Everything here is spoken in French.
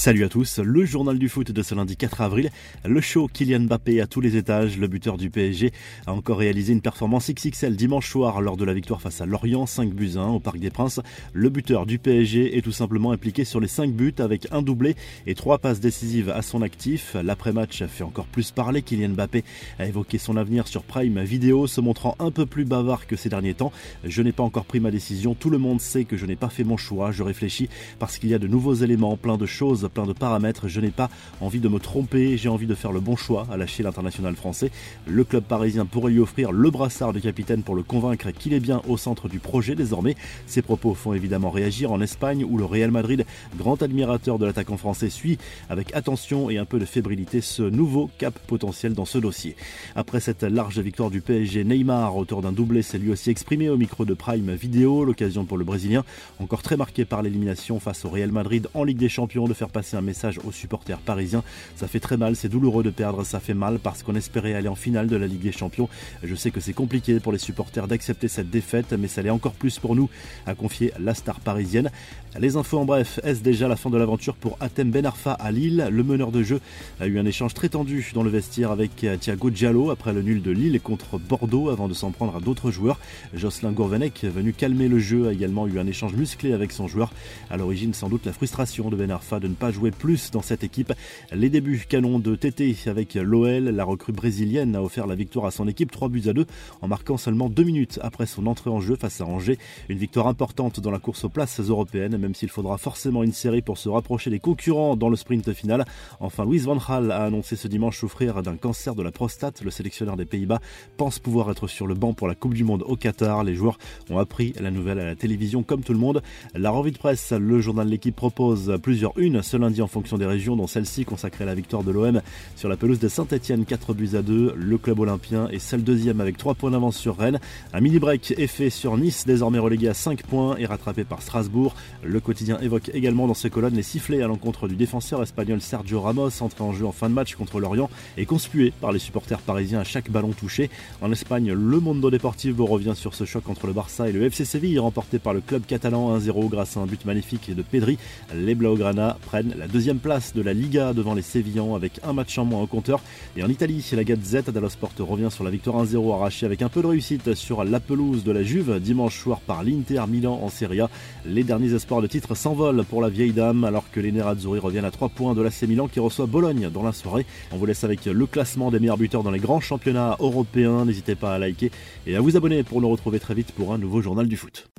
Salut à tous, le journal du foot de ce lundi 4 avril. Le show Kylian Mbappé à tous les étages, le buteur du PSG a encore réalisé une performance XXL dimanche soir lors de la victoire face à Lorient 5 buts 1 au Parc des Princes. Le buteur du PSG est tout simplement impliqué sur les 5 buts avec un doublé et 3 passes décisives à son actif. L'après-match fait encore plus parler. Kylian Mbappé a évoqué son avenir sur Prime Vidéo, se montrant un peu plus bavard que ces derniers temps. Je n'ai pas encore pris ma décision, tout le monde sait que je n'ai pas fait mon choix, je réfléchis parce qu'il y a de nouveaux éléments, plein de choses plein de paramètres. Je n'ai pas envie de me tromper, j'ai envie de faire le bon choix, à lâcher l'international français. Le club parisien pourrait lui offrir le brassard de capitaine pour le convaincre qu'il est bien au centre du projet désormais. Ces propos font évidemment réagir en Espagne où le Real Madrid, grand admirateur de l'attaquant français, suit avec attention et un peu de fébrilité ce nouveau cap potentiel dans ce dossier. Après cette large victoire du PSG, Neymar, auteur d'un doublé, s'est lui aussi exprimé au micro de Prime Vidéo, l'occasion pour le Brésilien, encore très marqué par l'élimination face au Real Madrid en Ligue des Champions, de faire passer passer un message aux supporters parisiens. Ça fait très mal, c'est douloureux de perdre, ça fait mal parce qu'on espérait aller en finale de la Ligue des Champions. Je sais que c'est compliqué pour les supporters d'accepter cette défaite, mais ça l'est encore plus pour nous, a confié la star parisienne. Les infos en bref, est-ce déjà la fin de l'aventure pour Atem Ben Arfa à Lille? Le meneur de jeu a eu un échange très tendu dans le vestiaire avec Thiago Diallo après le nul de Lille contre Bordeaux avant de s'en prendre à d'autres joueurs. Jocelyn Gourvenec, venu calmer le jeu, a également eu un échange musclé avec son joueur. À l'origine, sans doute la frustration de Ben Arfa de ne pas jouer plus dans cette équipe. Les débuts canons de TT avec l'OL, la recrue brésilienne a offert la victoire à son équipe 3 buts à 2 en marquant seulement 2 minutes après son entrée en jeu face à Angers. Une victoire importante dans la course aux places européennes, même s'il faudra forcément une série pour se rapprocher des concurrents dans le sprint final. Enfin, Louis Van Gaal a annoncé ce dimanche souffrir d'un cancer de la prostate. Le sélectionneur des Pays-Bas pense pouvoir être sur le banc pour la Coupe du Monde au Qatar. Les joueurs ont appris la nouvelle à la télévision comme tout le monde. La revue de presse, le journal de l'équipe propose plusieurs unes ce lundi en fonction des régions, dont celle-ci consacrée à la victoire de l'OM sur la pelouse de Saint-Etienne, 4 buts à 2. Le club olympien est seul deuxième avec 3 points d'avance sur Rennes. Un mini-break est fait sur Nice, désormais relégué à 5 points et rattrapé par Strasbourg. Le quotidien évoque également dans ses colonnes les sifflets à l'encontre du défenseur espagnol Sergio Ramos, entré en jeu en fin de match contre l'Orient et conspué par les supporters parisiens à chaque ballon touché. En Espagne, le Mondo Deportivo revient sur ce choc entre le Barça et le FC Séville, remporté par le club catalan 1-0 grâce à un but magnifique de Pedri. Les Blaugrana prennent la deuxième place de la Liga devant les Sévillans avec un match en moins au compteur. Et en Italie, la Gazette dello Sport revient sur la victoire 1-0 arrachée avec un peu de réussite sur la pelouse de la Juve dimanche soir par l'Inter Milan en Serie A. Les derniers espoirs de titre s'envolent pour la vieille dame alors que les Nerazzurri reviennent à 3 points de l'AC Milan qui reçoit Bologne dans la soirée. On vous laisse avec le classement des meilleurs buteurs dans les grands championnats européens. N'hésitez pas à liker et à vous abonner pour nous retrouver très vite pour un nouveau journal du foot.